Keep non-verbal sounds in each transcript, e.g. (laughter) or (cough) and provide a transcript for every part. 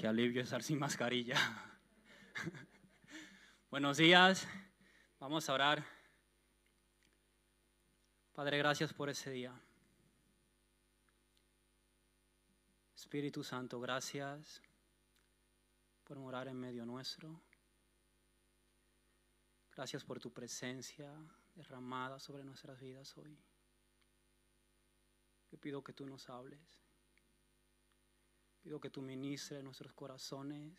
Qué alivio estar sin mascarilla. (laughs) Buenos días, vamos a orar. Padre, gracias por ese día. Espíritu Santo, gracias por morar en medio nuestro. Gracias por tu presencia derramada sobre nuestras vidas hoy. Yo pido que tú nos hables. Pido que tú ministres nuestros corazones,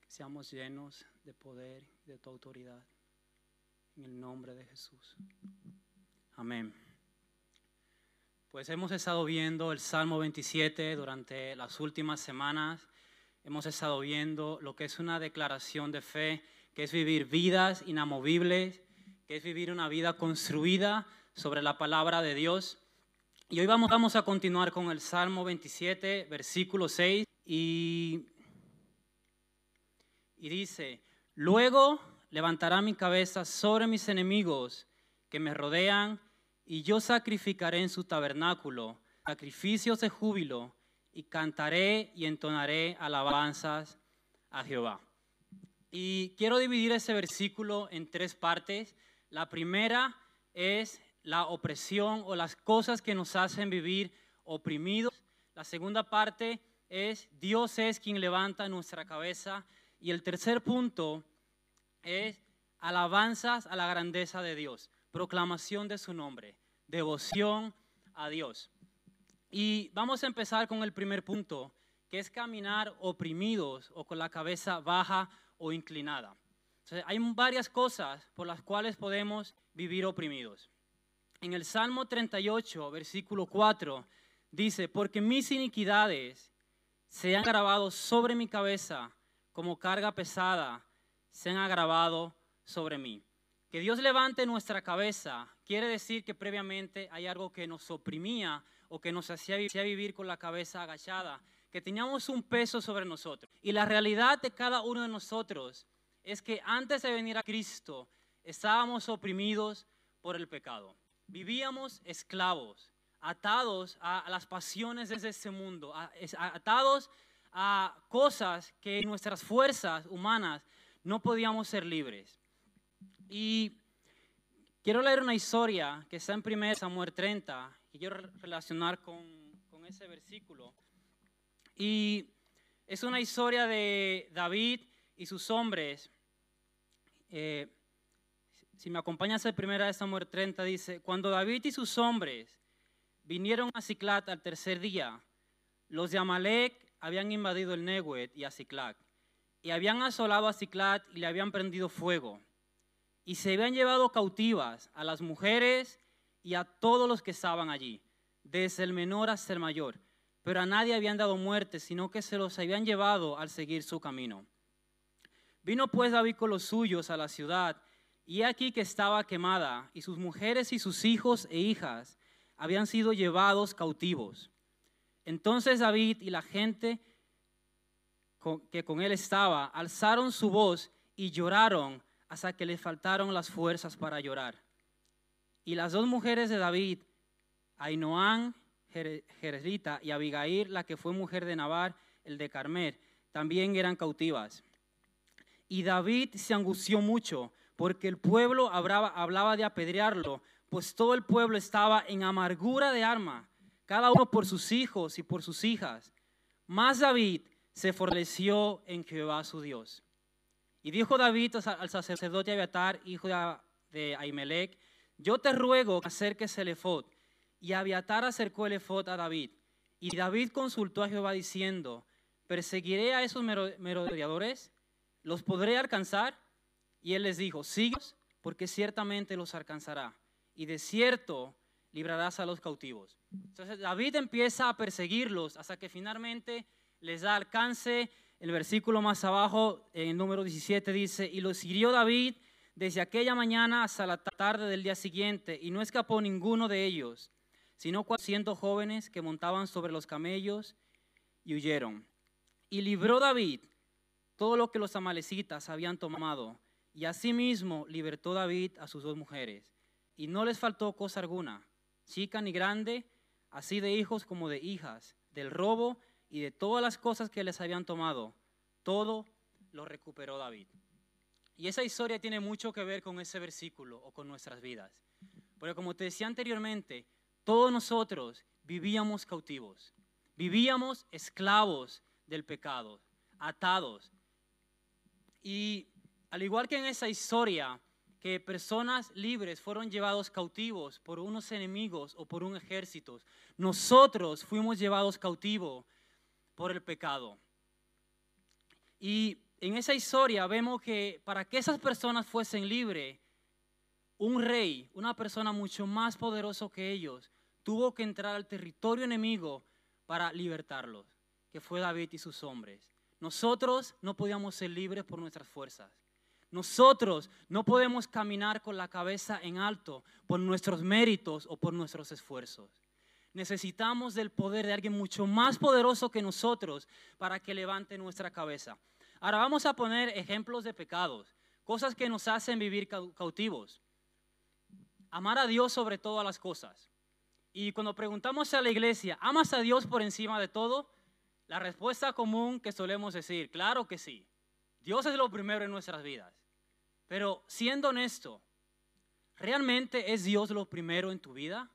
que seamos llenos de poder y de tu autoridad. En el nombre de Jesús. Amén. Pues hemos estado viendo el Salmo 27 durante las últimas semanas. Hemos estado viendo lo que es una declaración de fe, que es vivir vidas inamovibles, que es vivir una vida construida sobre la palabra de Dios. Y hoy vamos, vamos a continuar con el Salmo 27, versículo 6, y, y dice, luego levantará mi cabeza sobre mis enemigos que me rodean, y yo sacrificaré en su tabernáculo sacrificios de júbilo, y cantaré y entonaré alabanzas a Jehová. Y quiero dividir ese versículo en tres partes. La primera es la opresión o las cosas que nos hacen vivir oprimidos. La segunda parte es Dios es quien levanta nuestra cabeza. Y el tercer punto es alabanzas a la grandeza de Dios, proclamación de su nombre, devoción a Dios. Y vamos a empezar con el primer punto, que es caminar oprimidos o con la cabeza baja o inclinada. hay varias cosas por las cuales podemos vivir oprimidos. En el Salmo 38, versículo 4, dice, porque mis iniquidades se han agravado sobre mi cabeza como carga pesada, se han agravado sobre mí. Que Dios levante nuestra cabeza quiere decir que previamente hay algo que nos oprimía o que nos hacía vivir con la cabeza agachada, que teníamos un peso sobre nosotros. Y la realidad de cada uno de nosotros es que antes de venir a Cristo estábamos oprimidos por el pecado. Vivíamos esclavos, atados a, las pasiones de este mundo, atados a cosas que nuestras fuerzas humanas no podíamos ser libres. Y quiero leer una historia que está en 1 Samuel 30, que quiero relacionar con, con ese versículo. Y es una historia de David y sus hombres. Eh, si me acompañas el primera de Samuel 30, dice, cuando David y sus hombres vinieron a Ciclat al tercer día, los de Amalek habían invadido el Neguet y a Ciclat, y habían asolado a Ciclat y le habían prendido fuego, y se habían llevado cautivas a las mujeres y a todos los que estaban allí, desde el menor hasta el mayor, pero a nadie habían dado muerte, sino que se los habían llevado al seguir su camino. Vino pues David con los suyos a la ciudad, y aquí que estaba quemada, y sus mujeres y sus hijos e hijas habían sido llevados cautivos. Entonces David y la gente que con él estaba alzaron su voz y lloraron hasta que le faltaron las fuerzas para llorar. Y las dos mujeres de David, Ainoán, Jerezita, y Abigail, la que fue mujer de Navar, el de Carmer, también eran cautivas. Y David se angustió mucho porque el pueblo hablaba, de apedrearlo, pues todo el pueblo estaba en amargura de arma, cada uno por sus hijos y por sus hijas. Mas David se fortaleció en Jehová su Dios. Y dijo David al sacerdote Abiatar, hijo de Ahimelech, yo te ruego que acerques el efod. Y Abiatar acercó el efod a David. Y David consultó a Jehová diciendo, ¿perseguiré a esos merodeadores? ¿Los podré alcanzar? Y él les dijo, síguelos, porque ciertamente los alcanzará. Y de cierto librarás a los cautivos. Entonces David empieza a perseguirlos hasta que finalmente les da alcance. El versículo más abajo, en el número 17, dice, y los hirió David desde aquella mañana hasta la tarde del día siguiente, y no escapó ninguno de ellos, sino cuatrocientos jóvenes que montaban sobre los camellos y huyeron. Y libró David todo lo que los amalecitas habían tomado y asimismo libertó David a sus dos mujeres. Y no les faltó cosa alguna, chica ni grande, así de hijos como de hijas, del robo y de todas las cosas que les habían tomado, todo lo recuperó David. Y esa historia tiene mucho que ver con ese versículo o con nuestras vidas. Porque como te decía anteriormente, todos nosotros vivíamos cautivos, vivíamos esclavos del pecado, atados. Y al igual que en esa historia, que personas libres fueron llevados cautivos por unos enemigos o por un ejército, nosotros fuimos llevados cautivos por el pecado. Y en esa historia vemos que para que esas personas fuesen libres, un rey, una persona mucho más poderoso que ellos, tuvo que entrar al territorio enemigo para libertarlos, que fue David y sus hombres. Nosotros no podíamos ser libres por nuestras fuerzas. Nosotros no podemos caminar con la cabeza en alto por nuestros méritos o por nuestros esfuerzos. Necesitamos del poder de alguien mucho más poderoso que nosotros para que levante nuestra cabeza. Ahora vamos a poner ejemplos de pecados, cosas que nos hacen vivir cautivos. Amar a Dios sobre todas las cosas. Y cuando preguntamos a la iglesia, ¿amas a Dios por encima de todo? La respuesta común que solemos decir, claro que sí. Dios es lo primero en nuestras vidas. Pero siendo honesto, ¿realmente es Dios lo primero en tu vida?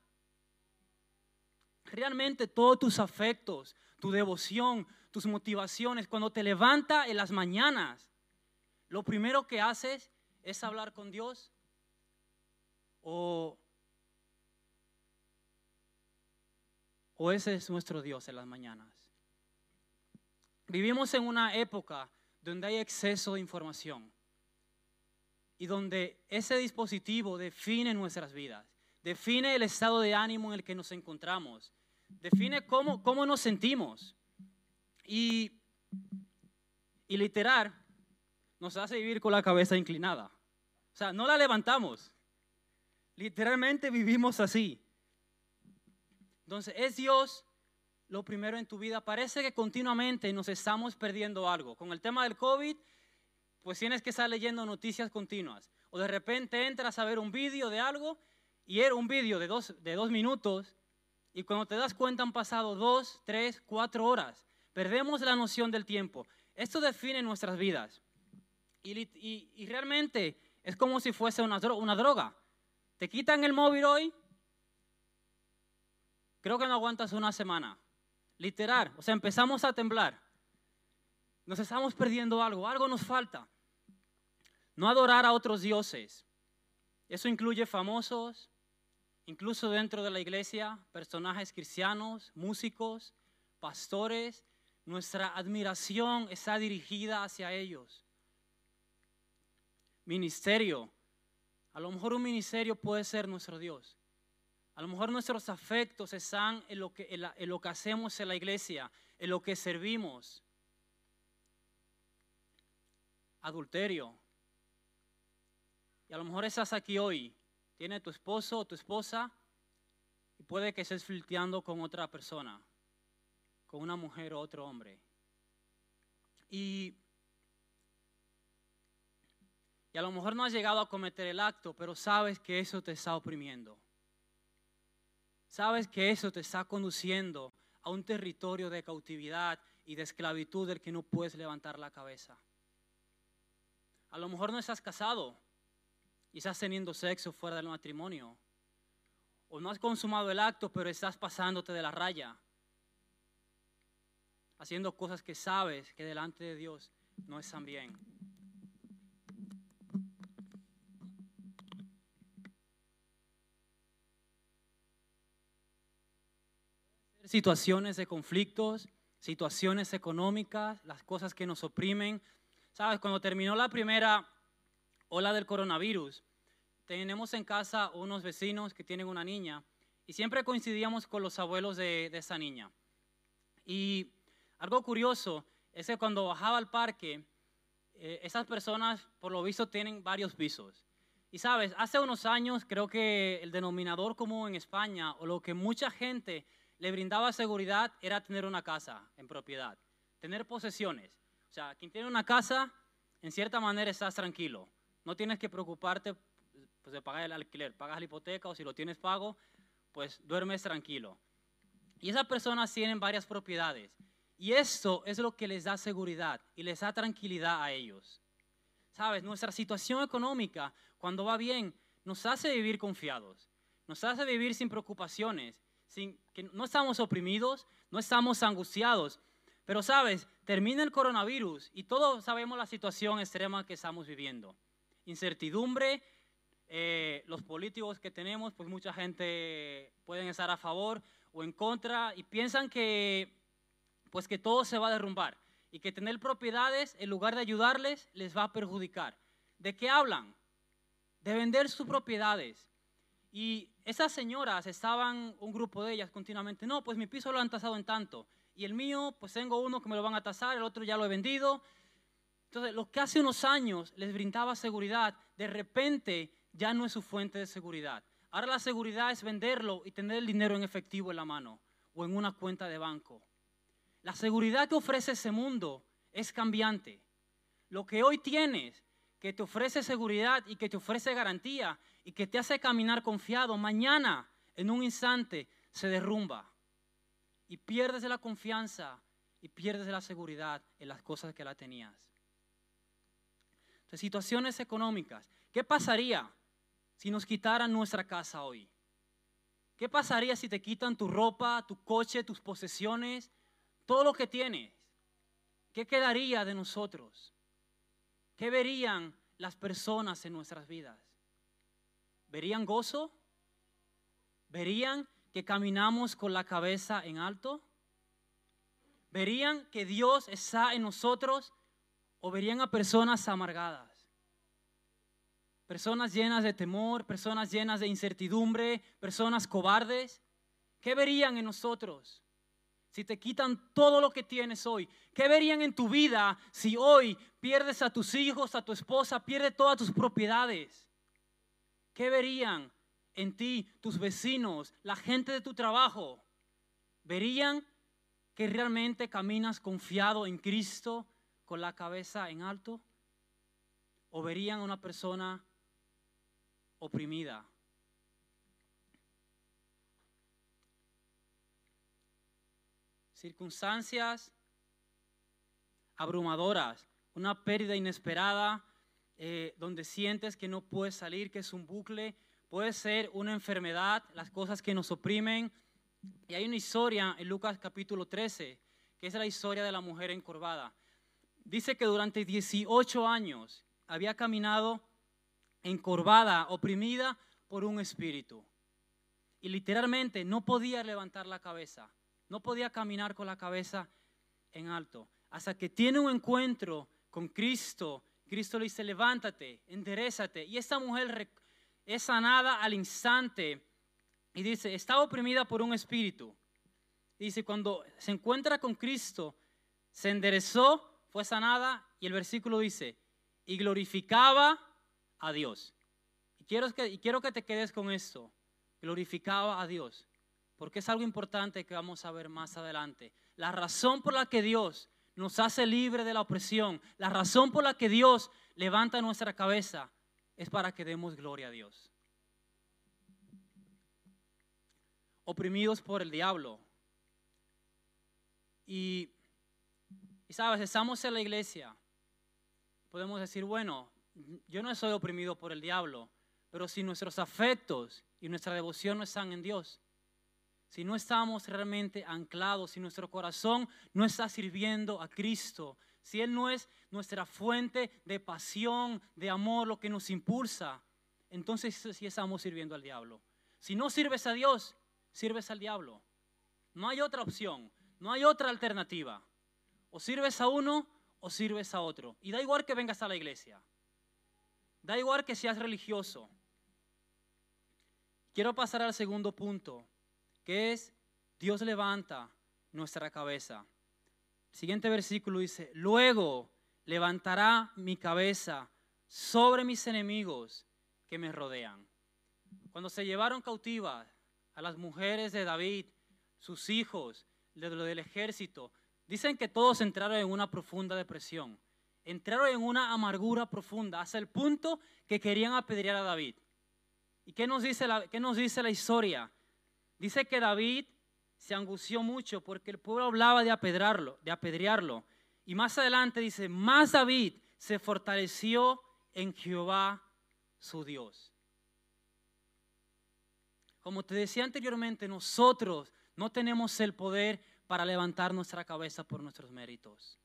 Realmente todos tus afectos, tu devoción, tus motivaciones, cuando te levanta en las mañanas, lo primero que haces es hablar con Dios o, o ese es nuestro Dios en las mañanas. Vivimos en una época donde hay exceso de información y donde ese dispositivo define nuestras vidas, define el estado de ánimo en el que nos encontramos, define cómo, cómo nos sentimos. Y, y literal nos hace vivir con la cabeza inclinada. O sea, no la levantamos. Literalmente vivimos así. Entonces, es Dios lo primero en tu vida. Parece que continuamente nos estamos perdiendo algo. Con el tema del COVID, pues tienes que estar leyendo noticias continuas. O de repente entras a ver un vídeo de algo y era un vídeo de dos, de dos minutos y cuando te das cuenta han pasado dos, tres, cuatro horas. Perdemos la noción del tiempo. Esto define nuestras vidas. Y, y, realmente es como si fuese una, una droga. Te quitan el móvil hoy, creo que no aguantas una semana. Literal, o sea, empezamos a temblar. Nos estamos perdiendo algo, algo nos falta. No adorar a otros dioses. Eso incluye famosos, incluso dentro de la iglesia, personajes cristianos, músicos, pastores. Nuestra admiración está dirigida hacia ellos. Ministerio. A lo mejor un ministerio puede ser nuestro Dios. A lo mejor nuestros afectos están en lo que, en lo que hacemos en la iglesia, en lo que servimos. Adulterio. Y a lo mejor estás aquí hoy, tiene tu esposo o tu esposa y puede que estés flirteando con otra persona, con una mujer o otro hombre. Y, y a lo mejor no has llegado a cometer el acto, pero sabes que eso te está oprimiendo. Sabes que eso te está conduciendo a un territorio de cautividad y de esclavitud del que no puedes levantar la cabeza. A lo mejor no estás casado estás teniendo sexo fuera del matrimonio. O no has consumado el acto, pero estás pasándote de la raya. Haciendo cosas que sabes que delante de Dios no están bien. situaciones de conflictos, situaciones económicas, las cosas que nos oprimen. Sabes, cuando terminó la primera ola del coronavirus, tenemos en casa unos vecinos que tienen una niña y siempre coincidíamos con los abuelos de, esa niña. Y algo curioso es que cuando bajaba al parque, eh, esas personas por lo visto tienen varios pisos. Y sabes, hace unos años creo que el denominador común en España o lo que mucha gente le brindaba seguridad era tener una casa en propiedad, tener posesiones. O sea, quien tiene una casa, en cierta manera estás tranquilo. No tienes que preocuparte pues, de pagar el alquiler, pagas la hipoteca o si lo tienes pago, pues duermes tranquilo. Y esas personas tienen varias propiedades. Y esto es lo que les da seguridad y les da tranquilidad a ellos. Sabes, nuestra situación económica, cuando va bien, nos hace vivir confiados, nos hace vivir sin preocupaciones, sin que no estamos oprimidos, no estamos angustiados. Pero sabes, termina el coronavirus y todos sabemos la situación extrema que estamos viviendo. Incertidumbre, eh, los políticos que tenemos, pues mucha gente pueden estar a favor o en contra y piensan que, pues que todo se va a derrumbar y que tener propiedades en lugar de ayudarles les va a perjudicar. ¿De qué hablan? De vender sus propiedades. Y esas señoras estaban, un grupo de ellas continuamente, no, pues mi piso lo han tasado en tanto. Y el mío, pues tengo uno que me lo van a tasar, el otro ya lo he vendido. Entonces, lo que hace unos años les brindaba seguridad, de repente ya no es su fuente de seguridad. Ahora la seguridad es venderlo y tener el dinero en efectivo en la mano o en una cuenta de banco. La seguridad que ofrece ese mundo es cambiante. Lo que hoy tienes, que te ofrece seguridad y que te ofrece garantía y que te hace caminar confiado, mañana, en un instante, se derrumba. Y pierdes la confianza y pierdes la seguridad en las cosas que la tenías. Entonces, situaciones económicas. ¿Qué pasaría si nos quitaran nuestra casa hoy? ¿Qué pasaría si te quitan tu ropa, tu coche, tus posesiones? todo lo que tienes, ¿qué quedaría de nosotros? ¿Qué verían las personas en nuestras vidas? ¿Verían gozo? ¿Verían que caminamos con la cabeza en alto? ¿Verían que Dios está en nosotros o verían a personas amargadas? Personas llenas de temor, personas llenas de incertidumbre, personas cobardes. ¿Qué verían en nosotros? si te quitan todo lo que tienes hoy? ¿Qué verían en tu vida si hoy pierdes a tus hijos, a tu esposa, pierdes todas tus propiedades? ¿Qué verían en ti tus vecinos, la gente de tu trabajo? ¿Verían que realmente caminas confiado en Cristo con la cabeza en alto? ¿O verían a una persona oprimida, circunstancias abrumadoras, una pérdida inesperada, eh, donde sientes que no puedes salir, que es un bucle, puede ser una enfermedad, las cosas que nos oprimen. Y hay una historia en Lucas capítulo 13, que es la historia de la mujer encorvada. Dice que durante 18 años había caminado encorvada, oprimida por un espíritu. Y literalmente no podía levantar la cabeza. No podía caminar con la cabeza en alto. Hasta que tiene un encuentro con Cristo, Cristo le dice, levántate, enderezate. Y esta mujer es sanada al instante. Y dice, estaba oprimida por un espíritu. dice, cuando se encuentra con Cristo, se enderezó, fue sanada. Y el versículo dice, y glorificaba a Dios. Y quiero que, te quedes con esto. Glorificaba a Dios porque es algo importante que vamos a ver más adelante. La razón por la que Dios nos hace libre de la opresión, la razón por la que Dios levanta nuestra cabeza, es para que demos gloria a Dios. Oprimidos por el diablo. Y, y sabes, estamos en la iglesia. Podemos decir, bueno, yo no soy oprimido por el diablo, pero si nuestros afectos y nuestra devoción no están en Dios, si no estamos realmente anclados, si nuestro corazón no está sirviendo a Cristo, si Él no es nuestra fuente de pasión, de amor, lo que nos impulsa, entonces sí estamos sirviendo al diablo. Si no sirves a Dios, sirves al diablo. No hay otra opción, no hay otra alternativa. O sirves a uno o sirves a otro. Y da igual que vengas a la iglesia. Da igual que seas religioso. Quiero pasar al segundo punto que es Dios levanta nuestra cabeza. siguiente versículo dice, luego levantará mi cabeza sobre mis enemigos que me rodean. Cuando se llevaron cautivas a las mujeres de David, sus hijos, de lo del ejército, dicen que todos entraron en una profunda depresión, entraron en una amargura profunda, hasta el punto que querían apedrear a David. ¿Y qué nos dice la, qué nos dice la historia? Dice que David se angustió mucho porque el pueblo hablaba de de apedrearlo. Y más adelante dice, más David se fortaleció en Jehová su Dios. Como te decía anteriormente, nosotros no tenemos el poder para levantar nuestra cabeza por nuestros méritos.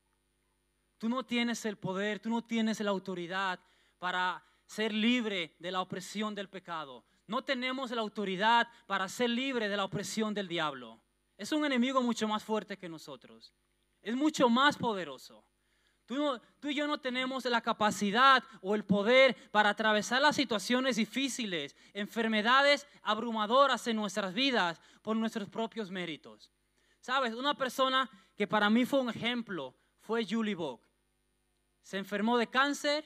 Tú no tienes el poder, tú no tienes la autoridad para ser libre de la opresión del pecado. No tenemos la autoridad para ser libre de la opresión del diablo. Es un enemigo mucho más fuerte que nosotros. Es mucho más poderoso. Tú, y yo no tenemos la capacidad o el poder para atravesar las situaciones difíciles, enfermedades abrumadoras en nuestras vidas por nuestros propios méritos. Sabes, una persona que para mí fue un ejemplo fue Julie Bock. Se enfermó de cáncer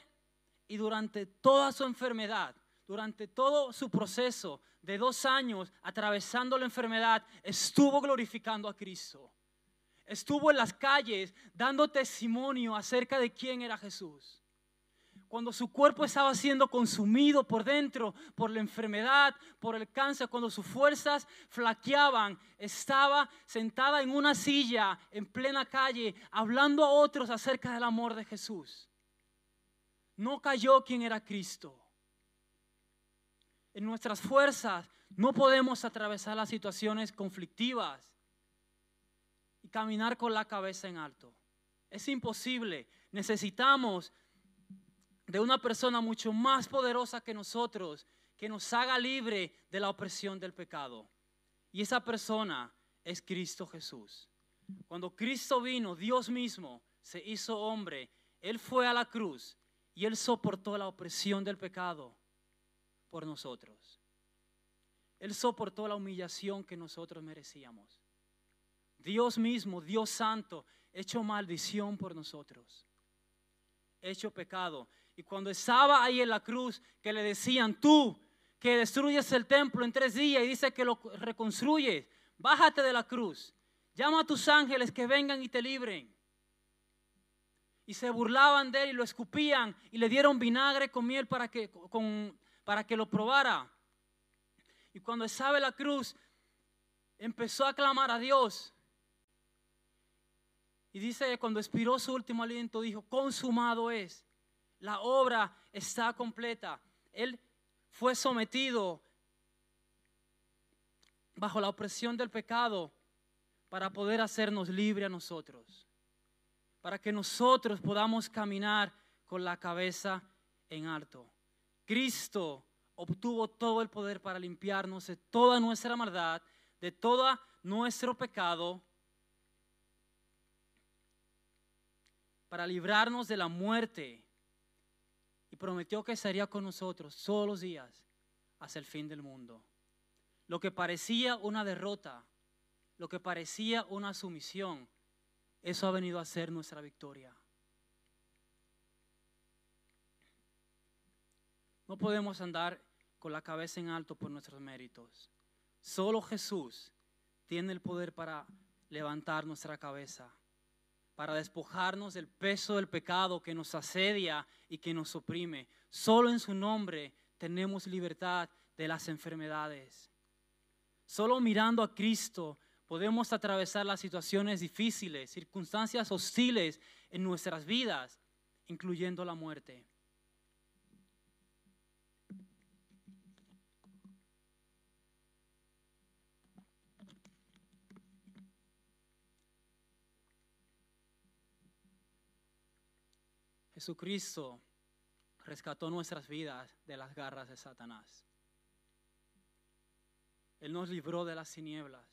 y durante toda su enfermedad, durante todo su proceso de dos años atravesando la enfermedad, estuvo glorificando a Cristo. Estuvo en las calles dando testimonio acerca de quién era Jesús. Cuando su cuerpo estaba siendo consumido por dentro, por la enfermedad, por el cáncer, cuando sus fuerzas flaqueaban, estaba sentada en una silla en plena calle, hablando a otros acerca del amor de Jesús. No cayó quien era Cristo en nuestras fuerzas no podemos atravesar las situaciones conflictivas y caminar con la cabeza en alto. Es imposible. Necesitamos de una persona mucho más poderosa que nosotros que nos haga libre de la opresión del pecado. Y esa persona es Cristo Jesús. Cuando Cristo vino, Dios mismo se hizo hombre, Él fue a la cruz y Él soportó la opresión del pecado por nosotros. Él soportó la humillación que nosotros merecíamos. Dios mismo, Dios santo, hecho maldición por nosotros. Hecho pecado. Y cuando estaba ahí en la cruz, que le decían, tú que destruyes el templo en tres días y dice que lo reconstruyes, bájate de la cruz. Llama a tus ángeles que vengan y te libren. Y se burlaban de él y lo escupían y le dieron vinagre con miel para que, para que lo probara. Y cuando sabe la cruz, empezó a clamar a Dios. Y dice cuando expiró su último aliento, dijo, consumado es. La obra está completa. Él fue sometido bajo la opresión del pecado para poder hacernos libre a nosotros. Para que nosotros podamos caminar con la cabeza en alto. Cristo obtuvo todo el poder para limpiarnos de toda nuestra maldad, de todo nuestro pecado, para librarnos de la muerte. Y prometió que estaría con nosotros todos los días hasta el fin del mundo. Lo que parecía una derrota, lo que parecía una sumisión, eso ha venido a ser nuestra victoria. No podemos andar con la cabeza en alto por nuestros méritos. Solo Jesús tiene el poder para levantar nuestra cabeza, para despojarnos del peso del pecado que nos asedia y que nos oprime. Solo en su nombre tenemos libertad de las enfermedades. Solo mirando a Cristo podemos atravesar las situaciones difíciles, circunstancias hostiles en nuestras vidas, incluyendo la muerte. Jesucristo rescató nuestras vidas de las garras de Satanás. Él nos libró de las tinieblas.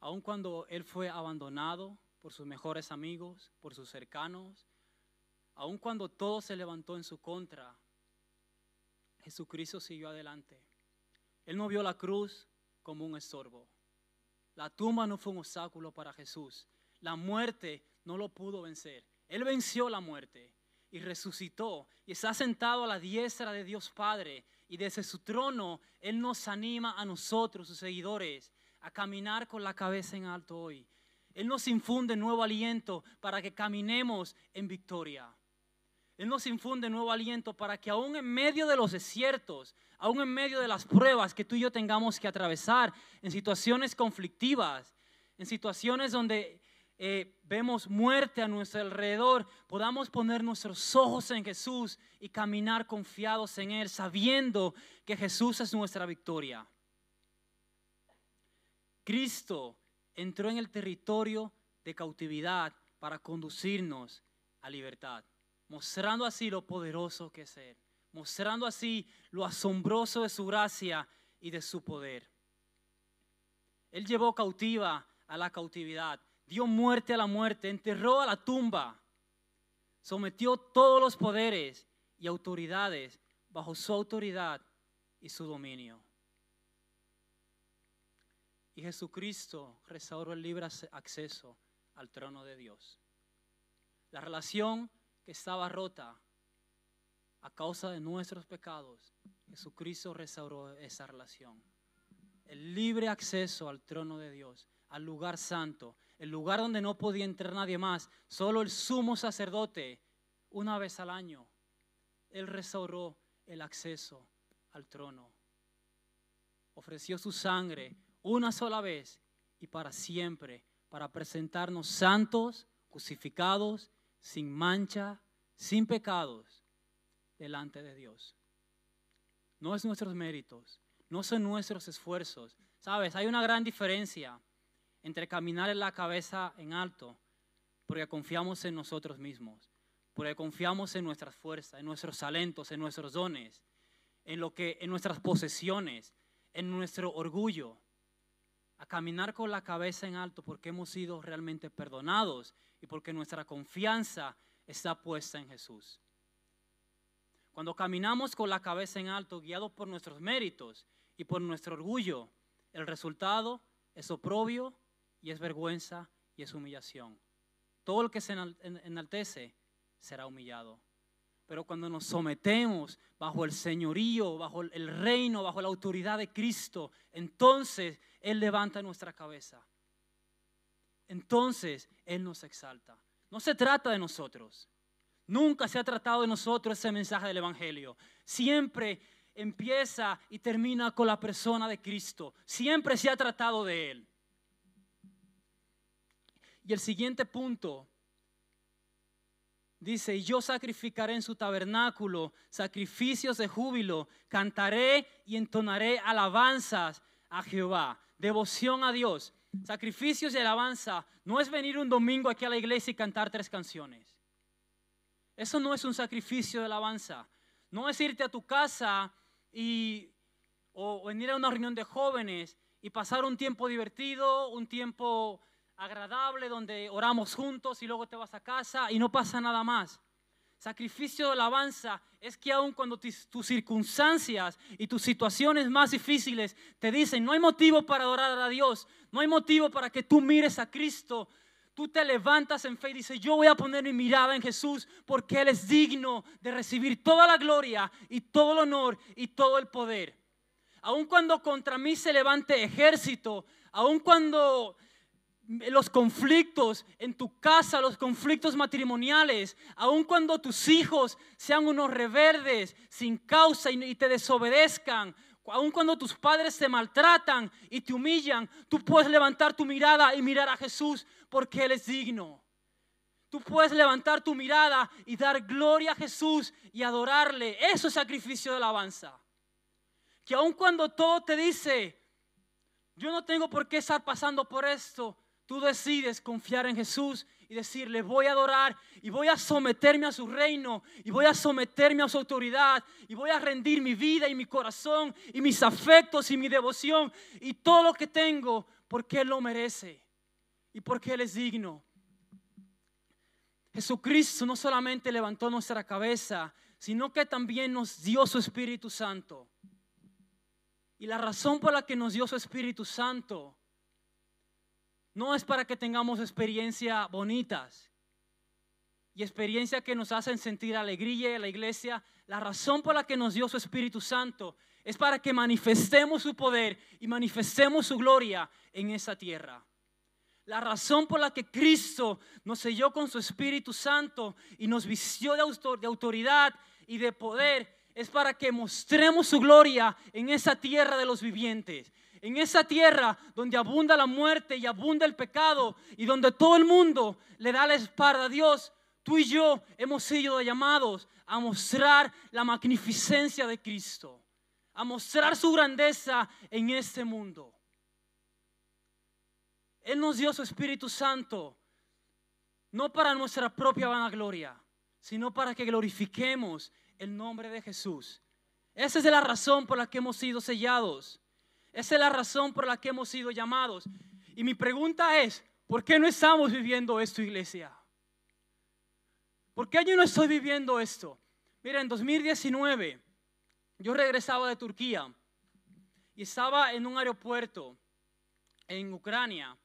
Aun cuando Él fue abandonado por sus mejores amigos, por sus cercanos, aun cuando todo se levantó en su contra, Jesucristo siguió adelante. Él no vio la cruz como un estorbo. La tumba no fue un obstáculo para Jesús. La muerte no lo pudo vencer. Él venció la muerte y resucitó y está sentado a la diestra de Dios Padre. Y desde su trono Él nos anima a nosotros, sus seguidores, a caminar con la cabeza en alto hoy. Él nos infunde nuevo aliento para que caminemos en victoria. Él nos infunde nuevo aliento para que aún en medio de los desiertos, aún en medio de las pruebas que tú y yo tengamos que atravesar, en situaciones conflictivas, en situaciones donde eh, vemos muerte a nuestro alrededor, podamos poner nuestros ojos en Jesús y caminar confiados en Él, sabiendo que Jesús es nuestra victoria. Cristo entró en el territorio de cautividad para conducirnos a libertad, mostrando así lo poderoso que es Él, mostrando así lo asombroso de su gracia y de su poder. Él llevó cautiva a la cautividad, dio muerte a la muerte, enterró a la tumba, sometió todos los poderes y autoridades bajo su autoridad y su dominio. Y Jesucristo restauró el libre acceso al trono de Dios. La relación que estaba rota a causa de nuestros pecados, Jesucristo restauró esa relación. El libre acceso al trono de Dios, al lugar santo, el lugar donde no podía entrar nadie más, solo el sumo sacerdote, una vez al año. Él restauró el acceso al trono. Ofreció su sangre una sola vez y para siempre, para presentarnos santos, justificados, sin mancha, sin pecados, delante de Dios. No es nuestros méritos, no son nuestros esfuerzos. Sabes, hay una gran diferencia entre caminar en la cabeza en alto, porque confiamos en nosotros mismos, porque confiamos en nuestras fuerzas, en nuestros talentos, en nuestros dones, en lo que en nuestras posesiones, en nuestro orgullo, a caminar con la cabeza en alto porque hemos sido realmente perdonados y porque nuestra confianza está puesta en Jesús. Cuando caminamos con la cabeza en alto, guiados por nuestros méritos y por nuestro orgullo, el resultado es oprobio y es vergüenza y es humillación. Todo el que se enaltece será humillado. Pero cuando nos sometemos bajo el señorío, bajo el reino, bajo la autoridad de Cristo, entonces Él levanta nuestra cabeza. Entonces Él nos exalta. No se trata de nosotros. Nunca se ha tratado de nosotros ese mensaje del Evangelio. Siempre empieza y termina con la persona de Cristo. Siempre se ha tratado de Él. Y el siguiente punto dice, y yo sacrificaré en su tabernáculo sacrificios de júbilo, cantaré y entonaré alabanzas a Jehová, devoción a Dios. Sacrificios y alabanza no es venir un domingo aquí a la iglesia y cantar tres canciones. Eso no es un sacrificio de alabanza. No es irte a tu casa y, o venir a una reunión de jóvenes y pasar un tiempo divertido, un tiempo agradable donde oramos juntos y luego te vas a casa y no pasa nada más. Sacrificio de alabanza es que aun cuando tus circunstancias y tus situaciones más difíciles te dicen, no hay motivo para adorar a Dios, no hay motivo para que tú mires a Cristo, tú te levantas en fe y dices, yo voy a poner mi mirada en Jesús porque Él es digno de recibir toda la gloria y todo el honor y todo el poder. Aun cuando contra mí se levante ejército, aun cuando los conflictos en tu casa, los conflictos matrimoniales, aun cuando tus hijos sean unos reverdes sin causa y te desobedezcan, aun cuando tus padres te maltratan y te humillan, tú puedes levantar tu mirada y mirar a Jesús porque Él es digno. Tú puedes levantar tu mirada y dar gloria a Jesús y adorarle. Eso es sacrificio de alabanza. Que aun cuando todo te dice, yo no tengo por qué estar pasando por esto, tú decides confiar en Jesús y decirle, voy a adorar y voy a someterme a su reino y voy a someterme a su autoridad y voy a rendir mi vida y mi corazón y mis afectos y mi devoción y todo lo que tengo porque Él lo merece y porque Él es digno. Jesucristo no solamente levantó nuestra cabeza, sino que también nos dio su Espíritu Santo. Y la razón por la que nos dio su Espíritu Santo no es para que tengamos experiencias bonitas y experiencias que nos hacen sentir alegría en la iglesia. La razón por la que nos dio su Espíritu Santo es para que manifestemos su poder y manifestemos su gloria en esa tierra. La razón por la que Cristo nos selló con su Espíritu Santo y nos vistió de autoridad y de poder es para que mostremos su gloria en esa tierra de los vivientes. En esa tierra donde abunda la muerte y abunda el pecado y donde todo el mundo le da la espalda a Dios, tú y yo hemos sido llamados a mostrar la magnificencia de Cristo, a mostrar su grandeza en este mundo. Él nos dio su Espíritu Santo, no para nuestra propia vanagloria, sino para que glorifiquemos el nombre de Jesús. Esa es la razón por la que hemos sido sellados. Esa es la razón por la que hemos sido llamados. Y mi pregunta es, ¿por qué no estamos viviendo esto, iglesia? ¿Por qué yo no estoy viviendo esto? Mira, en 2019 yo regresaba de Turquía y estaba en un aeropuerto en Ucrania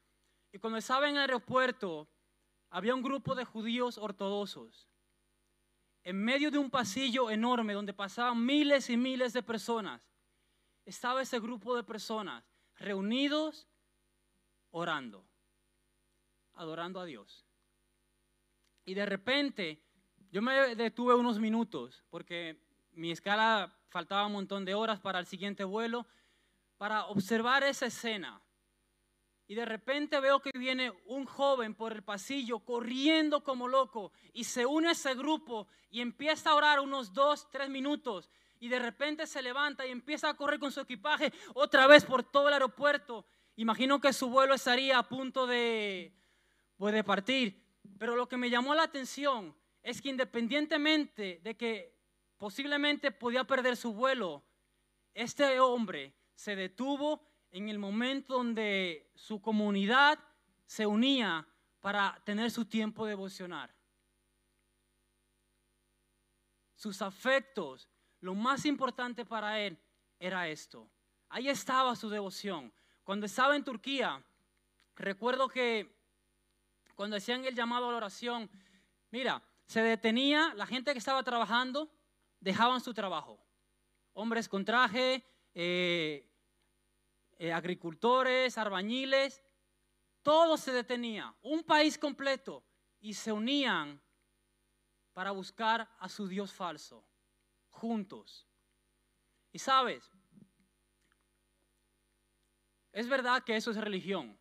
y cuando estaba en el aeropuerto, había un grupo de judíos ortodoxos. En medio de un pasillo enorme donde pasaban miles y miles de personas, estaba ese grupo de personas reunidos orando, adorando a Dios. Y de repente, yo me detuve unos minutos porque mi escala faltaba un montón de horas para el siguiente vuelo, para observar esa escena. Y de repente veo que viene un joven por el pasillo corriendo como loco y se une a ese grupo y empieza a orar unos dos, tres minutos. Y de repente se levanta y empieza a correr con su equipaje otra vez por todo el aeropuerto. Imagino que su vuelo estaría a punto de, pues, de partir. Pero lo que me llamó la atención es que independientemente de que posiblemente podía perder su vuelo, este hombre se detuvo en el momento donde su comunidad se unía para tener su tiempo devocional. Sus afectos, lo más importante para él era esto. Ahí estaba su devoción. Cuando estaba en Turquía, recuerdo que cuando hacían el llamado a la oración, mira, se detenía, la gente que estaba trabajando, dejaban su trabajo. Hombres con traje, eh, eh, agricultores, arbañiles, todo se detenía, un país completo, y se unían para buscar a su Dios falso, juntos. Y sabes, es verdad que eso es religión.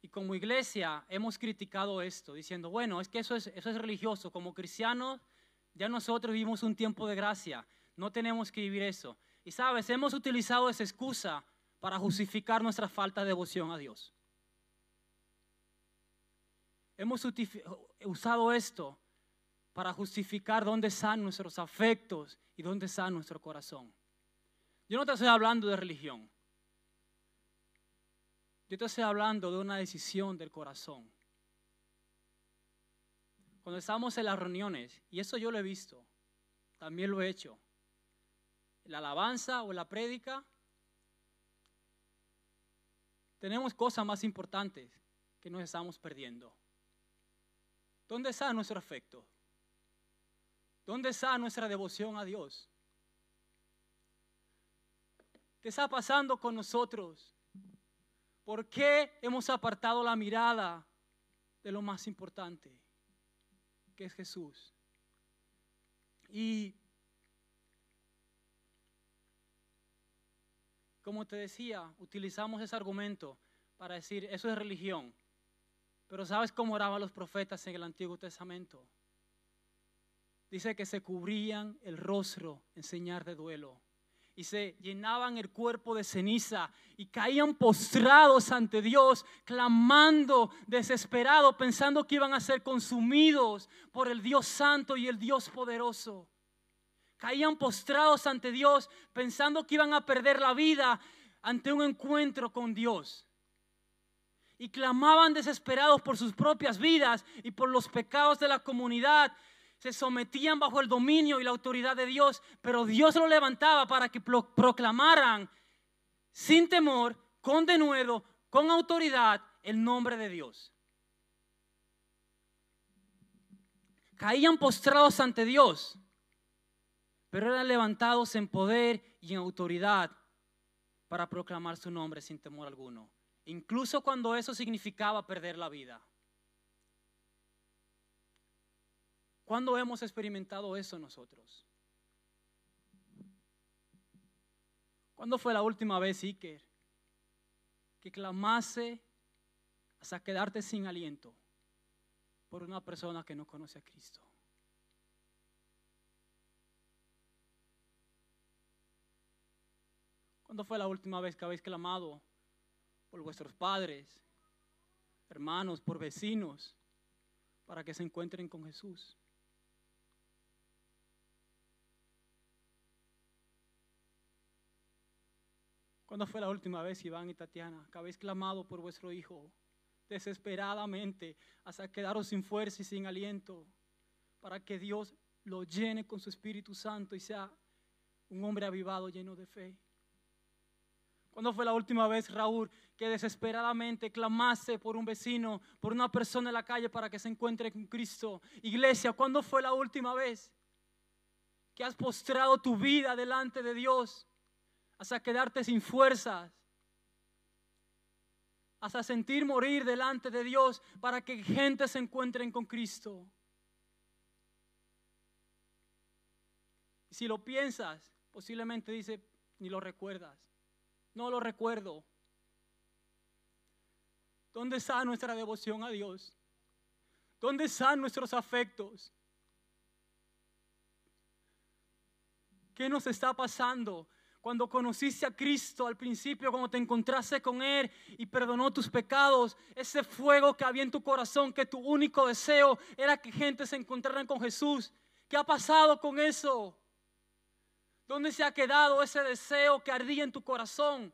Y como iglesia hemos criticado esto, diciendo, bueno, es que eso es, eso es religioso. Como cristianos, ya nosotros vivimos un tiempo de gracia. No tenemos que vivir eso. Y sabes, hemos utilizado esa excusa para justificar nuestra falta de devoción a Dios. Hemos usado esto para justificar dónde están nuestros afectos y dónde está nuestro corazón. Yo no te estoy hablando de religión. Yo te estoy hablando de una decisión del corazón. Cuando estamos en las reuniones, y eso yo lo he visto, también lo he hecho la alabanza o la prédica, tenemos cosas más importantes que nos estamos perdiendo. ¿Dónde está nuestro afecto? ¿Dónde está nuestra devoción a Dios? ¿Qué está pasando con nosotros? ¿Por qué hemos apartado la mirada de lo más importante, que es Jesús? Y Como te decía, utilizamos ese argumento para decir, eso es religión. Pero ¿sabes cómo oraban los profetas en el Antiguo Testamento? Dice que se cubrían el rostro en señal de duelo y se llenaban el cuerpo de ceniza y caían postrados ante Dios, clamando desesperado, pensando que iban a ser consumidos por el Dios santo y el Dios poderoso caían postrados ante Dios pensando que iban a perder la vida ante un encuentro con Dios. Y clamaban desesperados por sus propias vidas y por los pecados de la comunidad. Se sometían bajo el dominio y la autoridad de Dios, pero Dios lo levantaba para que proclamaran sin temor, con denuedo, con autoridad el nombre de Dios. Caían postrados ante Dios pero eran levantados en poder y en autoridad para proclamar su nombre sin temor alguno, incluso cuando eso significaba perder la vida. ¿Cuándo hemos experimentado eso nosotros? ¿Cuándo fue la última vez, Iker, que clamase hasta quedarte sin aliento por una persona que no conoce a Cristo? ¿Cuándo fue la última vez que habéis clamado por vuestros padres, hermanos, por vecinos, para que se encuentren con Jesús? ¿Cuándo fue la última vez, Iván y Tatiana, que habéis clamado por vuestro hijo desesperadamente hasta quedaros sin fuerza y sin aliento para que Dios lo llene con su Espíritu Santo y sea un hombre avivado lleno de fe? ¿Cuándo fue la última vez, Raúl, que desesperadamente clamaste por un vecino, por una persona en la calle para que se encuentre con Cristo? Iglesia, ¿cuándo fue la última vez que has postrado tu vida delante de Dios hasta quedarte sin fuerzas, hasta sentir morir delante de Dios para que gente se encuentren con Cristo. Si lo piensas, posiblemente dice, ni lo recuerdas. No lo recuerdo. ¿Dónde está nuestra devoción a Dios? ¿Dónde están nuestros afectos? ¿Qué nos está pasando? Cuando conociste a Cristo al principio, cuando te encontraste con Él y perdonó tus pecados, ese fuego que había en tu corazón, que tu único deseo era que gente se encontrara con Jesús. ¿Qué ha pasado con eso? ¿Dónde se ha quedado ese deseo que ardía en tu corazón?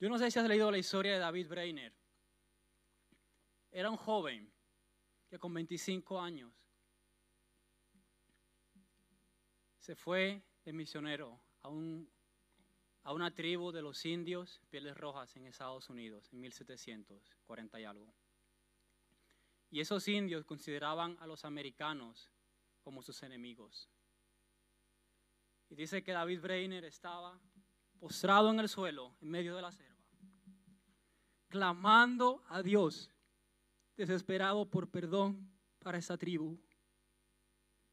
Yo no sé si has leído la historia de David Breiner. Era un joven que con 25 años se fue de misionero a, a una tribu de los indios pieles rojas en Estados Unidos en 1740 y algo. Y esos indios consideraban a los americanos como sus enemigos. Y dice que David Breiner estaba postrado en el suelo, en medio de la selva, clamando a Dios, desesperado por perdón para esa tribu,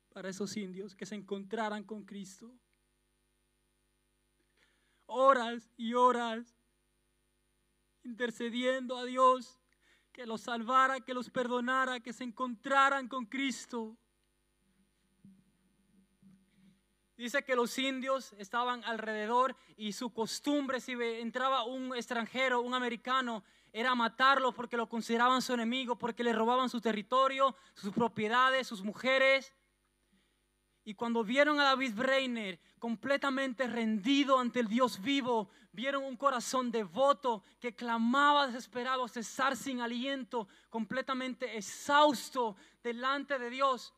para esos indios que se encontraran con Cristo. Horas y horas intercediendo a Dios que los salvara, que los perdonara, que se encontraran con Cristo. Dice que los indios estaban alrededor y su costumbre, si entraba un extranjero, un americano, era matarlo porque lo consideraban su enemigo, porque le robaban su territorio, sus propiedades, sus mujeres. Y cuando vieron a David Breiner completamente rendido ante el Dios vivo, vieron un corazón devoto que clamaba desesperado, cesar sin aliento, completamente exhausto delante de Dios,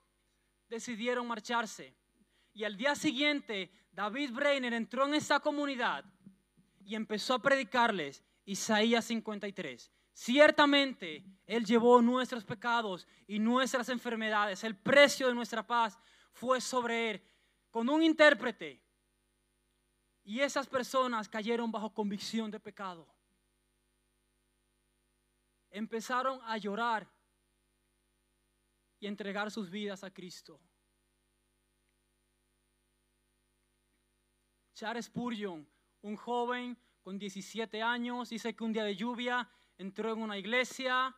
decidieron marcharse. Y al día siguiente, David Breiner entró en esa comunidad y empezó a predicarles Isaías 53. Ciertamente Él llevó nuestros pecados y nuestras enfermedades. El precio de nuestra paz fue sobre Él con un intérprete. Y esas personas cayeron bajo convicción de pecado. Empezaron a llorar y entregar sus vidas a Cristo. Charles Spurgeon, un joven con 17 años, dice que un día de lluvia entró en una iglesia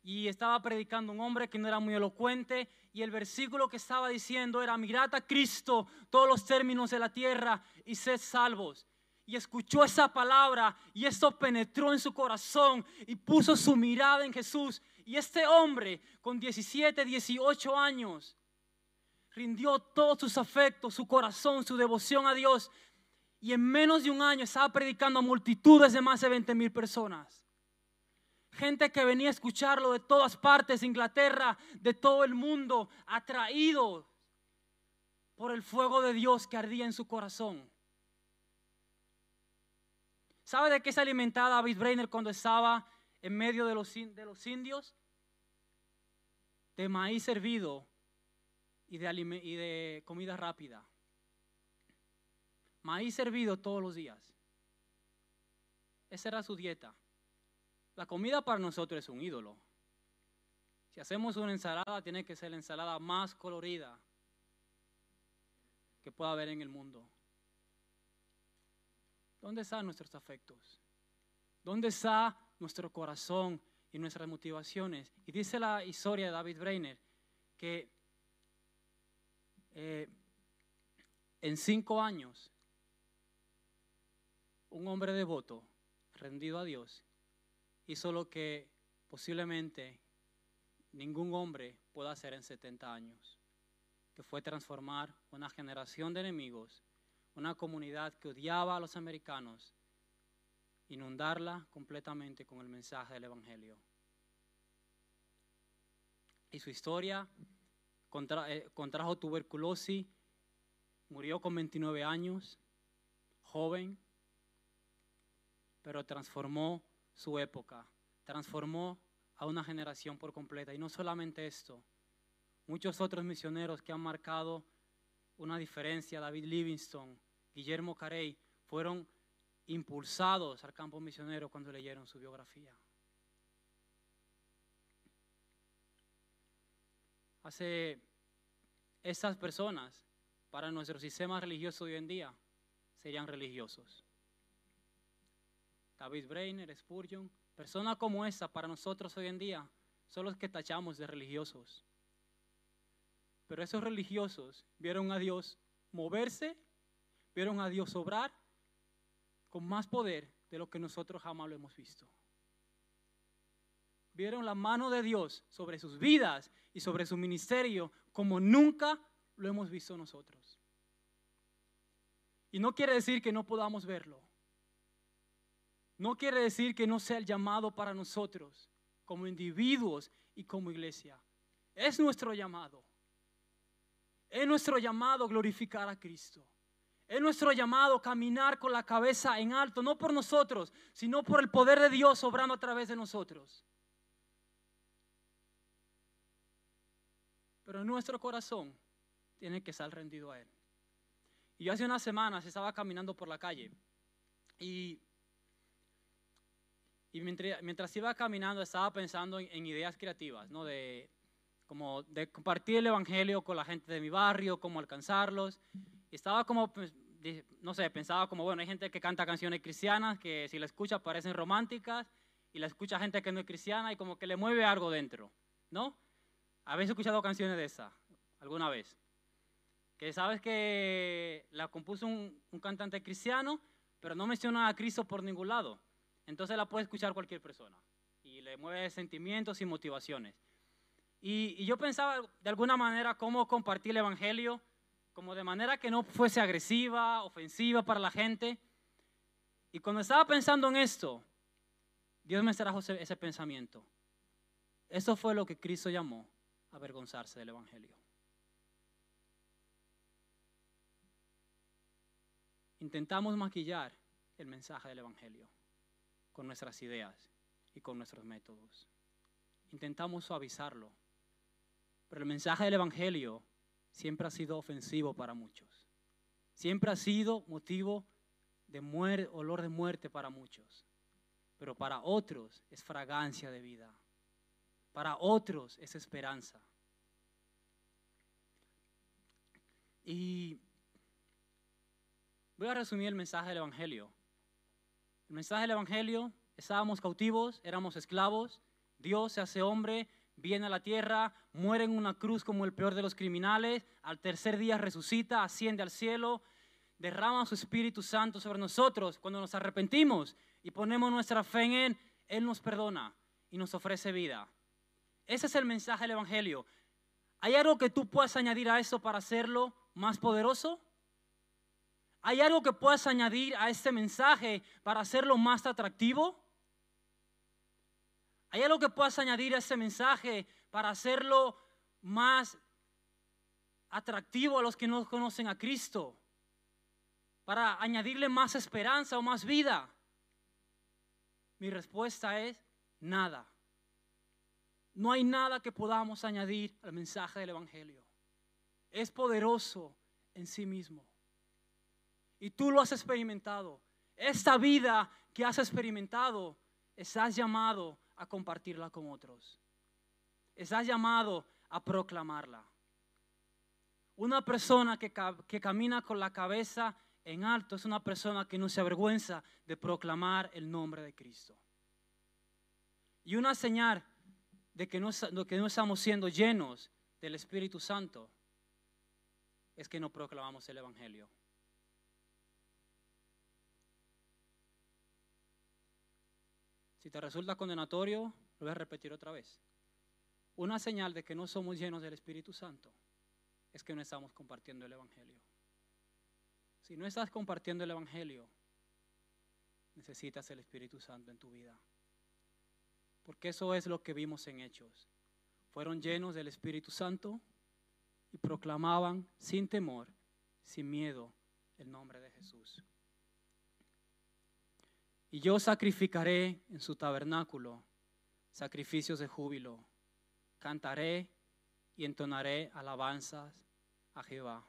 y estaba predicando un hombre que no era muy elocuente y el versículo que estaba diciendo era, mirad a Cristo todos los términos de la tierra y sed salvos. Y escuchó esa palabra y esto penetró en su corazón y puso su mirada en Jesús. Y este hombre con 17, 18 años rindió todos sus afectos, su corazón, su devoción a Dios y en menos de un año estaba predicando a multitudes de más de 20 mil personas. Gente que venía a escucharlo de todas partes, de Inglaterra, de todo el mundo, atraídos por el fuego de Dios que ardía en su corazón. ¿Sabe de qué se alimentaba David Brainer cuando estaba en medio de los, de los indios de maíz servido y de, y de comida rápida. Maíz servido todos los días. Esa era su dieta. La comida para nosotros es un ídolo. Si hacemos una ensalada, tiene que ser la ensalada más colorida que pueda haber en el mundo. ¿Dónde están nuestros afectos? ¿Dónde está nuestro corazón y nuestras motivaciones? Y dice la historia de David Breiner que eh, en cinco años un hombre devoto, rendido a Dios, hizo lo que posiblemente ningún hombre pueda hacer en 70 años, que fue transformar una generación de enemigos, una comunidad que odiaba a los americanos, inundarla completamente con el mensaje del Evangelio. Y su historia eh, contrajo tuberculosis, murió con 29 años, joven, pero transformó su época, transformó a una generación por completa. Y no solamente esto, muchos otros misioneros que han marcado una diferencia, David Livingstone, Guillermo Carey, fueron impulsados al campo misionero cuando leyeron su biografía. Hace estas personas, para nuestro sistema religioso hoy en día, serían religiosos. David Brainer, Spurgeon, personas como esa para nosotros hoy en día son los que tachamos de religiosos. Pero esos religiosos vieron a Dios moverse, vieron a Dios obrar con más poder de lo que nosotros jamás lo hemos visto. Vieron la mano de Dios sobre sus vidas y sobre su ministerio como nunca lo hemos visto nosotros. Y no quiere decir que no podamos verlo. No quiere decir que no sea el llamado para nosotros como individuos y como iglesia. Es nuestro llamado. Es nuestro llamado glorificar a Cristo. Es nuestro llamado caminar con la cabeza en alto, no por nosotros, sino por el poder de Dios obrando a través de nosotros. Pero nuestro corazón tiene que estar rendido a Él. Y yo hace unas semanas estaba caminando por la calle y y mientras, iba caminando estaba pensando en, ideas creativas, ¿no? De, como de compartir el Evangelio con la gente de mi barrio, cómo alcanzarlos. Y estaba como, pues, no sé, pensaba como, bueno, hay gente que canta canciones cristianas que si la escucha parecen románticas y la escucha gente que no es cristiana y como que le mueve algo dentro, ¿no? ¿Habéis escuchado canciones de esa alguna vez? Que sabes que la compuso un, un cantante cristiano, pero no menciona a Cristo por ningún lado. Entonces la puede escuchar cualquier persona y le mueve sentimientos y motivaciones. Y, yo pensaba de alguna manera cómo compartir el Evangelio, como de manera que no fuese agresiva, ofensiva para la gente. Y cuando estaba pensando en esto, Dios me trajo ese, pensamiento. Eso fue lo que Cristo llamó avergonzarse del Evangelio. Intentamos maquillar el mensaje del Evangelio con nuestras ideas y con nuestros métodos. Intentamos suavizarlo, pero el mensaje del Evangelio siempre ha sido ofensivo para muchos. Siempre ha sido motivo de muerte, olor de muerte para muchos. Pero para otros es fragancia de vida. Para otros es esperanza. Y voy a resumir el mensaje del Evangelio el mensaje del Evangelio, estábamos cautivos, éramos esclavos, Dios se hace hombre, viene a la tierra, muere en una cruz como el peor de los criminales, al tercer día resucita, asciende al cielo, derrama su Espíritu Santo sobre nosotros. Cuando nos arrepentimos y ponemos nuestra fe en Él, Él nos perdona y nos ofrece vida. Ese es el mensaje del Evangelio. ¿Hay algo que tú puedas añadir a eso para hacerlo más poderoso? ¿Hay algo que puedas añadir a este mensaje para hacerlo más atractivo? ¿Hay algo que puedas añadir a este mensaje para hacerlo más atractivo a los que no conocen a Cristo? Para añadirle más esperanza o más vida. Mi respuesta es nada. No hay nada que podamos añadir al mensaje del Evangelio. Es poderoso en sí mismo. Y tú lo has experimentado. Esta vida que has experimentado, estás llamado a compartirla con otros. Estás llamado a proclamarla. Una persona que, camina con la cabeza en alto es una persona que no se avergüenza de proclamar el nombre de Cristo. Y una señal de que no estamos siendo llenos del Espíritu Santo es que no proclamamos el Evangelio. Si te resulta condenatorio, lo voy a repetir otra vez. Una señal de que no somos llenos del Espíritu Santo es que no estamos compartiendo el Evangelio. Si no estás compartiendo el Evangelio, necesitas el Espíritu Santo en tu vida. Porque eso es lo que vimos en Hechos. Fueron llenos del Espíritu Santo y proclamaban sin temor, sin miedo, el nombre de Jesús. Y yo sacrificaré en su tabernáculo sacrificios de júbilo. Cantaré y entonaré alabanzas a Jehová.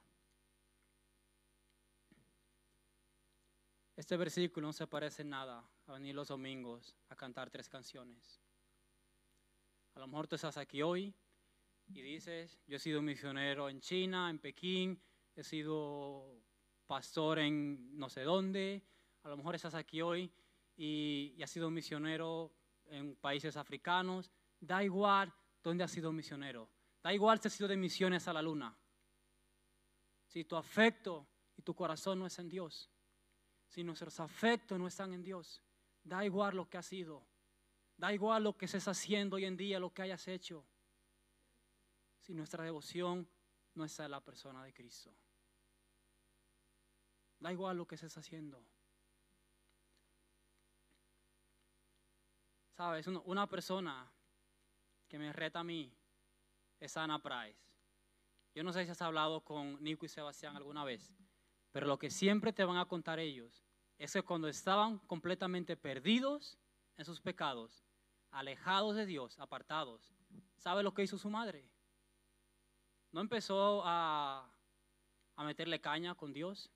Este versículo no se parece nada a venir los domingos a cantar tres canciones. A lo mejor tú estás aquí hoy y dices, yo he sido misionero en China, en Pekín, he sido pastor en no sé dónde, a lo mejor estás aquí hoy y, y has sido misionero en países africanos, da igual dónde has sido misionero, da igual si has sido de misiones a la luna. Si tu afecto y tu corazón no es en Dios, si nuestros afectos no están en Dios, da igual lo que has sido, Da igual lo que estés haciendo hoy en día, lo que hayas hecho. Si nuestra devoción no está en la persona de Cristo. Da igual lo que estés haciendo. Sabes, una persona que me reta a mí es Ana Price. Yo no sé si has hablado con Nico y Sebastián alguna vez, pero lo que siempre te van a contar ellos es que cuando estaban completamente perdidos en sus pecados, alejados de Dios, apartados, ¿sabe lo que hizo su madre? No empezó a, a meterle caña con Dios,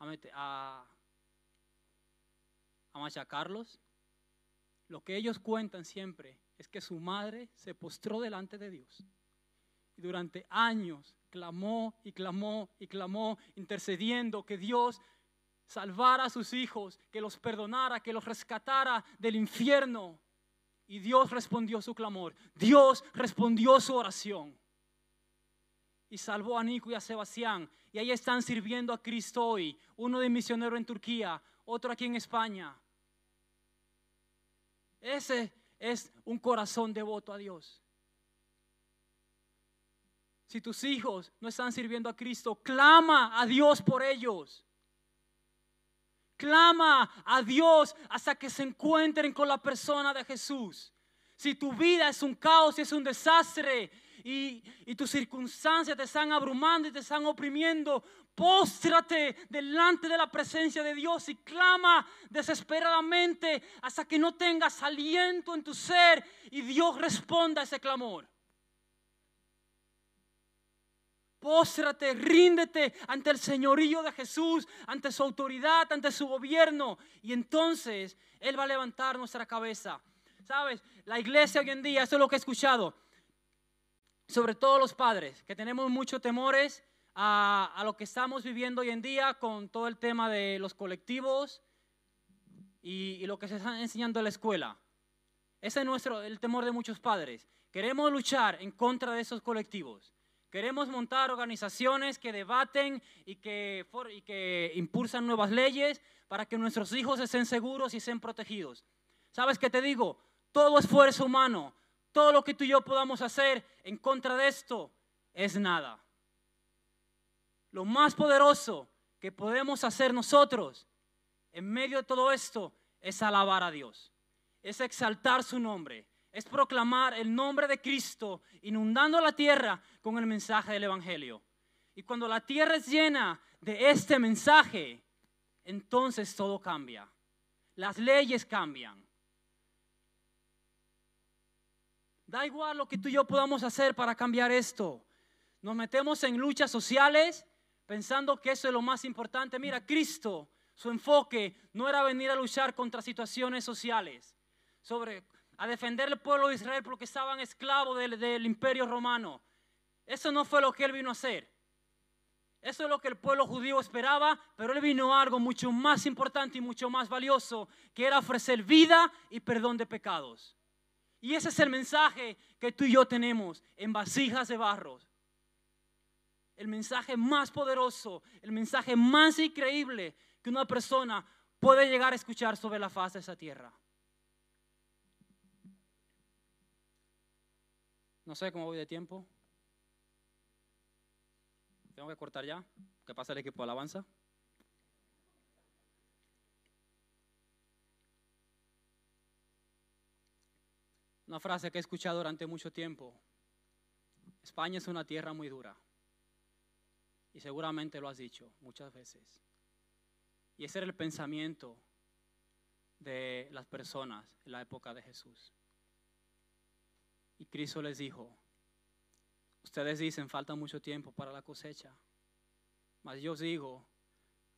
a, a, a machacarlos. Lo que ellos cuentan siempre es que su madre se postró delante de Dios y durante años clamó y clamó y clamó, intercediendo que Dios salvar a sus hijos, que los perdonara, que los rescatara del infierno. Y Dios respondió su clamor. Dios respondió su oración. Y salvó a Nico y a Sebastián. Y ahí están sirviendo a Cristo hoy. Uno de misionero en Turquía, otro aquí en España. Ese es un corazón devoto a Dios. Si tus hijos no están sirviendo a Cristo, clama a Dios por ellos. Clama a Dios hasta que se encuentren con la persona de Jesús. Si tu vida es un caos y es un desastre y, tus circunstancias te están abrumando y te están oprimiendo, póstrate delante de la presencia de Dios y clama desesperadamente hasta que no tengas aliento en tu ser y Dios responda a ese clamor. Póstrate, ríndete ante el señorío de Jesús, ante su autoridad, ante su gobierno. Y entonces Él va a levantar nuestra cabeza. Sabes, la iglesia hoy en día, eso es lo que he escuchado, sobre todo los padres, que tenemos muchos temores a, a lo que estamos viviendo hoy en día con todo el tema de los colectivos y, y lo que se está enseñando en la escuela. Ese es nuestro, el temor de muchos padres. Queremos luchar en contra de esos colectivos. Queremos montar organizaciones que debaten y que, y que impulsan nuevas leyes para que nuestros hijos estén seguros y estén protegidos. ¿Sabes qué te digo? Todo esfuerzo humano, todo lo que tú y yo podamos hacer en contra de esto es nada. Lo más poderoso que podemos hacer nosotros en medio de todo esto es alabar a Dios, es exaltar su nombre, es proclamar el nombre de Cristo, inundando la tierra con el mensaje del Evangelio. Y cuando la tierra es llena de este mensaje, entonces todo cambia. Las leyes cambian. Da igual lo que tú y yo podamos hacer para cambiar esto. Nos metemos en luchas sociales pensando que eso es lo más importante. Mira, Cristo, su enfoque no era venir a luchar contra situaciones sociales, sobre a defender el pueblo de Israel porque estaban esclavos del, del imperio romano. Eso no fue lo que él vino a hacer. Eso es lo que el pueblo judío esperaba, pero él vino a algo mucho más importante y mucho más valioso, que era ofrecer vida y perdón de pecados. Y ese es el mensaje que tú y yo tenemos en vasijas de barro. El mensaje más poderoso, el mensaje más increíble que una persona puede llegar a escuchar sobre la faz de esa tierra. No sé cómo voy de tiempo. Tengo que cortar ya. ¿Qué pasa el equipo de alabanza? Una frase que he escuchado durante mucho tiempo. España es una tierra muy dura. Y seguramente lo has dicho muchas veces. Y ese era el pensamiento de las personas en la época de Jesús. Y Cristo les dijo, ustedes dicen, falta mucho tiempo para la cosecha. Mas yo os digo,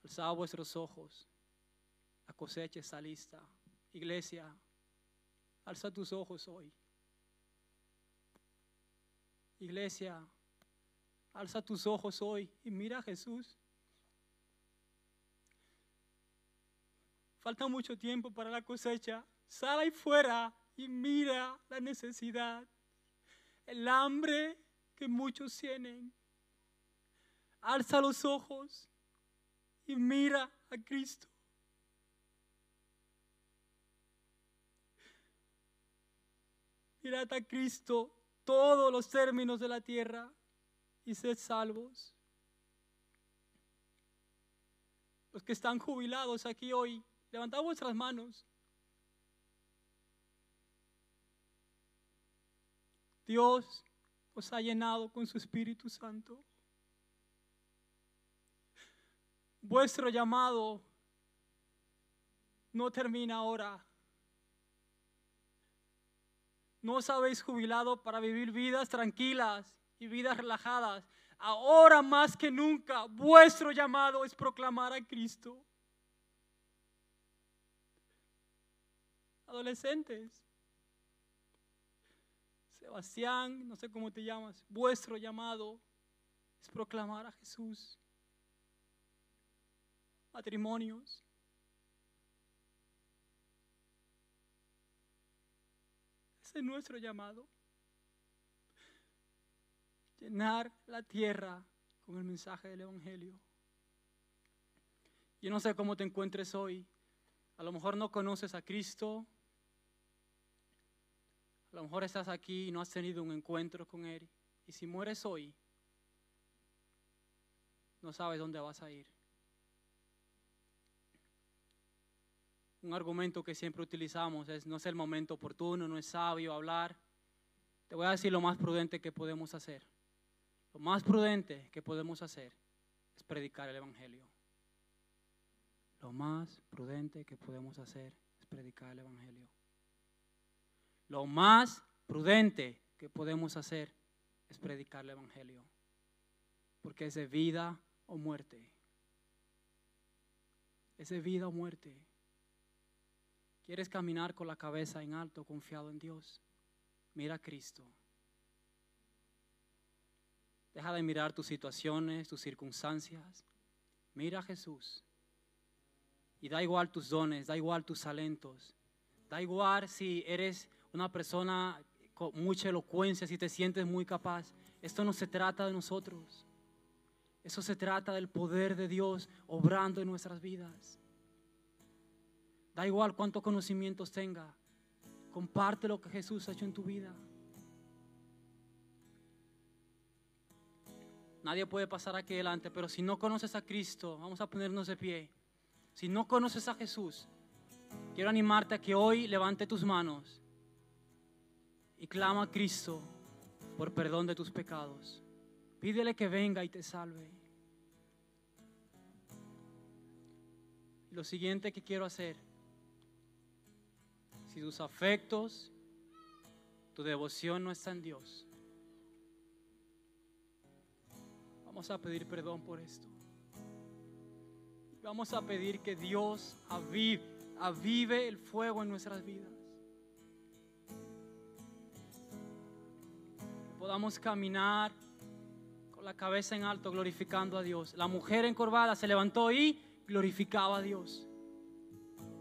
alzad vuestros ojos, la cosecha está lista. Iglesia, Alza tus ojos hoy. Iglesia, alza tus ojos hoy y mira a Jesús. Falta mucho tiempo para la cosecha. Sal ahí fuera y mira la necesidad, el hambre que muchos tienen. Alza los ojos y mira a Cristo. Mirad a Cristo todos los términos de la tierra y sed salvos. Los que están jubilados aquí hoy, levantad vuestras manos. Dios os ha llenado con su Espíritu Santo. Vuestro llamado no termina ahora. No os habéis jubilado para vivir vidas tranquilas y vidas relajadas. Ahora más que nunca, vuestro llamado es proclamar a Cristo. Adolescentes, Sebastián, no sé cómo te llamas, vuestro llamado es proclamar a Jesús. Matrimonios, es nuestro llamado. Llenar la tierra con el mensaje del Evangelio. Yo no sé cómo te encuentres hoy. A lo mejor no conoces a Cristo. A lo mejor estás aquí y no has tenido un encuentro con Él. Y si mueres hoy, no sabes dónde vas a ir. Un argumento que siempre utilizamos es no es el momento oportuno, no es sabio hablar. Te voy a decir lo más prudente que podemos hacer. Lo más prudente que podemos hacer es predicar el Evangelio. Lo más prudente que podemos hacer es predicar el Evangelio. Lo más prudente que podemos hacer es predicar el Evangelio. Porque es de vida o muerte. Es de vida o muerte. ¿Quieres caminar con la cabeza en alto, confiado en Dios? Mira a Cristo. Deja de mirar tus situaciones, tus circunstancias. Mira a Jesús. Y da igual tus dones, da igual tus talentos. Da igual si eres una persona con mucha elocuencia, si te sientes muy capaz. Esto no se trata de nosotros. Eso se trata del poder de Dios obrando en nuestras vidas. Da igual cuántos conocimientos tenga. Comparte lo que Jesús ha hecho en tu vida. Nadie puede pasar aquí adelante, pero si no conoces a Cristo, vamos a ponernos de pie. Si no conoces a Jesús, quiero animarte a que hoy levante tus manos y clama a Cristo por perdón de tus pecados. Pídele que venga y te salve. lo siguiente que quiero hacer si tus afectos, tu devoción no está en Dios, vamos a pedir perdón por esto. Vamos a pedir que Dios avive, avive el fuego en nuestras vidas. Que podamos caminar con la cabeza en alto glorificando a Dios. La mujer encorvada se levantó y glorificaba a Dios.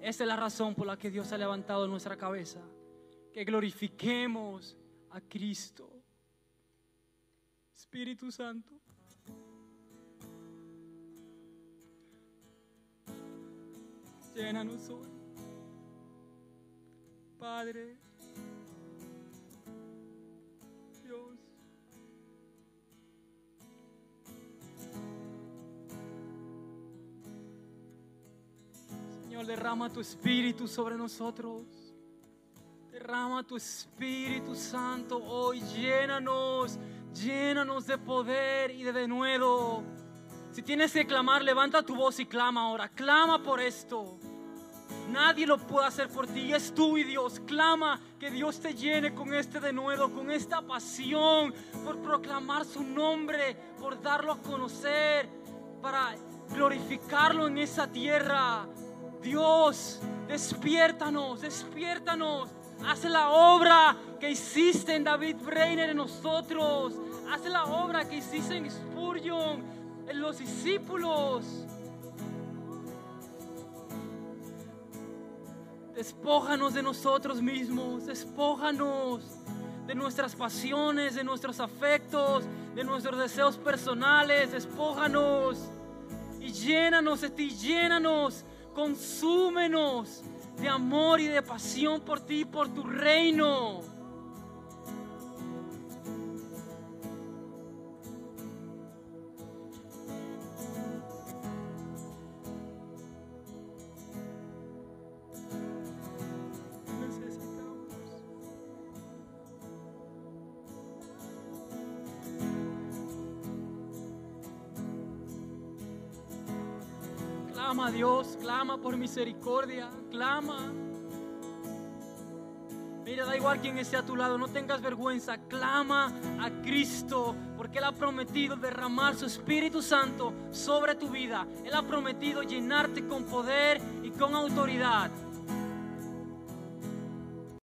Esa es la razón por la que Dios ha levantado nuestra cabeza. Que glorifiquemos a Cristo. Espíritu Santo. Llénanos hoy. Padre. Derrama tu espíritu sobre nosotros. Derrama tu Espíritu Santo hoy. Llénanos, llénanos de poder y de denuedo. Si tienes que clamar, levanta tu voz y clama ahora. Clama por esto. Nadie lo puede hacer por ti. Es tú y Dios. Clama que Dios te llene con este denuedo, con esta pasión por proclamar su nombre, por darlo a conocer, para glorificarlo en esa tierra. Dios, despiértanos, despiértanos. Haz la obra que hiciste en David Breiner en nosotros. Haz la obra que hiciste en Spurgeon, en los discípulos. Despójanos de nosotros mismos, despójanos de nuestras pasiones, de nuestros afectos, de nuestros deseos personales, despójanos y llénanos de ti, llénanos, consúmenos de amor y de pasión por ti, por tu reino. Clama por misericordia, clama. Mira, da igual quien esté a tu lado, no tengas vergüenza, clama a Cristo, porque Él ha prometido derramar su Espíritu Santo sobre tu vida. Él ha prometido llenarte con poder y con autoridad.